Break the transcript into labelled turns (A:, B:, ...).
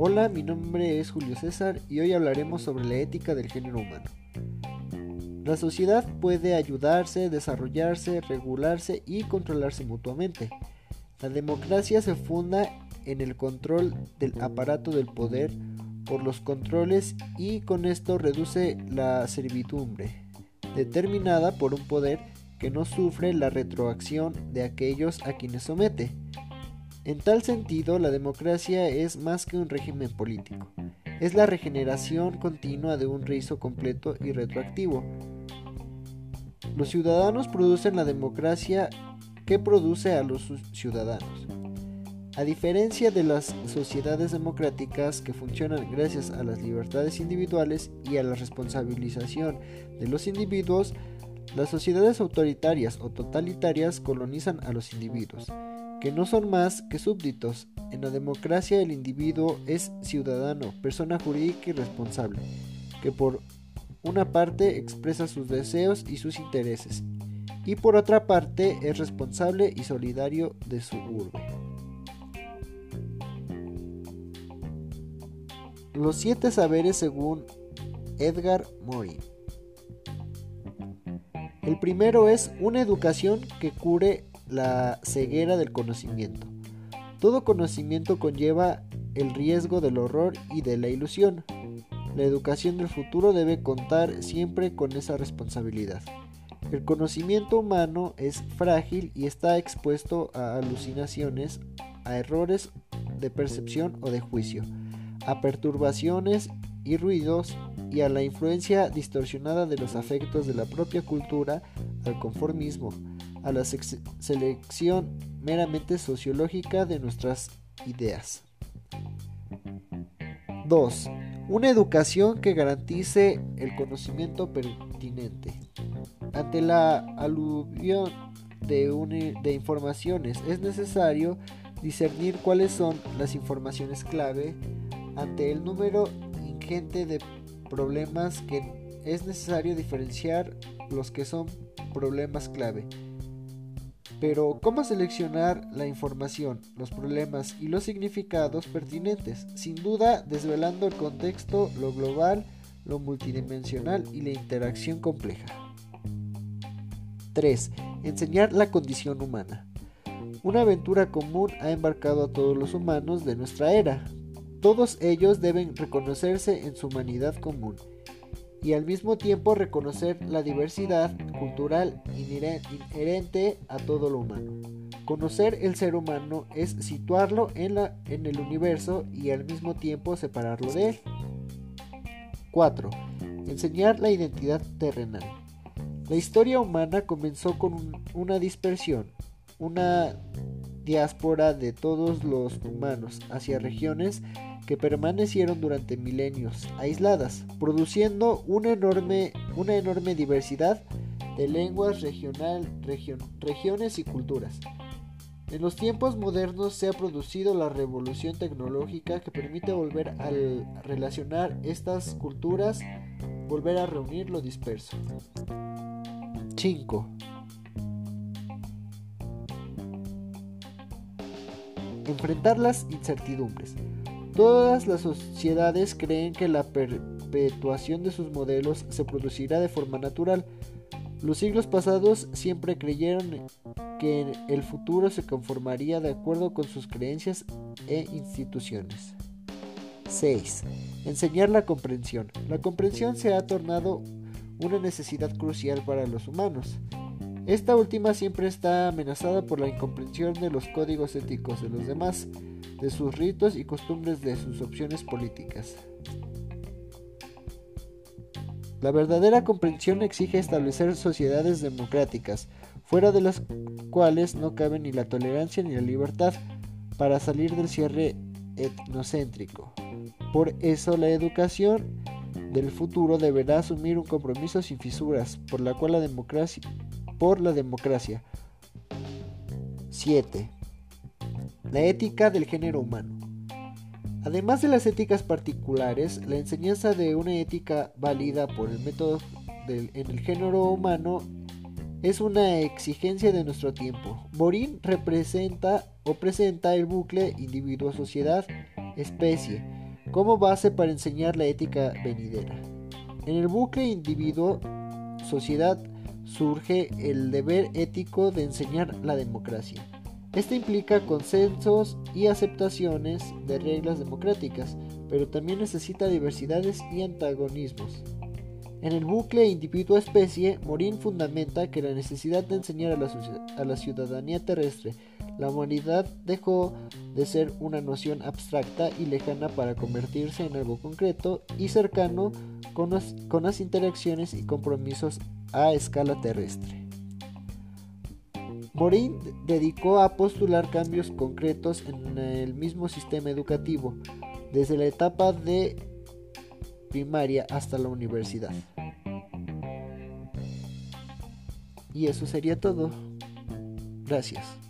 A: Hola, mi nombre es Julio César y hoy hablaremos sobre la ética del género humano. La sociedad puede ayudarse, desarrollarse, regularse y controlarse mutuamente. La democracia se funda en el control del aparato del poder por los controles y con esto reduce la servidumbre, determinada por un poder que no sufre la retroacción de aquellos a quienes somete. En tal sentido, la democracia es más que un régimen político, es la regeneración continua de un rizo completo y retroactivo. Los ciudadanos producen la democracia que produce a los ciudadanos. A diferencia de las sociedades democráticas que funcionan gracias a las libertades individuales y a la responsabilización de los individuos, las sociedades autoritarias o totalitarias colonizan a los individuos, que no son más que súbditos. En la democracia el individuo es ciudadano, persona jurídica y responsable, que por una parte expresa sus deseos y sus intereses, y por otra parte es responsable y solidario de su urbe. Los siete saberes según Edgar Morin. El primero es una educación que cure la ceguera del conocimiento. Todo conocimiento conlleva el riesgo del horror y de la ilusión. La educación del futuro debe contar siempre con esa responsabilidad. El conocimiento humano es frágil y está expuesto a alucinaciones, a errores de percepción o de juicio, a perturbaciones y ruidos y a la influencia distorsionada de los afectos de la propia cultura, al conformismo, a la selección meramente sociológica de nuestras ideas. 2. Una educación que garantice el conocimiento pertinente. Ante la aluvión de, de informaciones es necesario discernir cuáles son las informaciones clave ante el número ingente de problemas que es necesario diferenciar los que son problemas clave. Pero, ¿cómo seleccionar la información, los problemas y los significados pertinentes? Sin duda, desvelando el contexto, lo global, lo multidimensional y la interacción compleja. 3. Enseñar la condición humana. Una aventura común ha embarcado a todos los humanos de nuestra era, todos ellos deben reconocerse en su humanidad común y al mismo tiempo reconocer la diversidad cultural inherente a todo lo humano. Conocer el ser humano es situarlo en, la, en el universo y al mismo tiempo separarlo de él. 4. Enseñar la identidad terrenal. La historia humana comenzó con una dispersión, una diáspora de todos los humanos hacia regiones que permanecieron durante milenios aisladas, produciendo una enorme, una enorme diversidad de lenguas, regional, regiones y culturas. En los tiempos modernos se ha producido la revolución tecnológica que permite volver a relacionar estas culturas, volver a reunir lo disperso. 5. Enfrentar las incertidumbres. Todas las sociedades creen que la perpetuación de sus modelos se producirá de forma natural. Los siglos pasados siempre creyeron que el futuro se conformaría de acuerdo con sus creencias e instituciones. 6. Enseñar la comprensión. La comprensión se ha tornado una necesidad crucial para los humanos. Esta última siempre está amenazada por la incomprensión de los códigos éticos de los demás de sus ritos y costumbres de sus opciones políticas. La verdadera comprensión exige establecer sociedades democráticas, fuera de las cuales no cabe ni la tolerancia ni la libertad, para salir del cierre etnocéntrico. Por eso la educación del futuro deberá asumir un compromiso sin fisuras por la cual la democracia por la democracia. 7. La ética del género humano. Además de las éticas particulares, la enseñanza de una ética válida por el método en el género humano es una exigencia de nuestro tiempo. Morín representa o presenta el bucle individuo-sociedad-especie como base para enseñar la ética venidera. En el bucle individuo-sociedad surge el deber ético de enseñar la democracia. Este implica consensos y aceptaciones de reglas democráticas, pero también necesita diversidades y antagonismos. En el bucle individuo-especie, Morín fundamenta que la necesidad de enseñar a la, ciudadanía terrestre la humanidad dejó de ser una noción abstracta y lejana para convertirse en algo concreto y cercano con con las interacciones y compromisos a escala terrestre. Morín dedicó a postular cambios concretos en el mismo sistema educativo, desde la etapa de primaria hasta la universidad. Y eso sería todo. Gracias.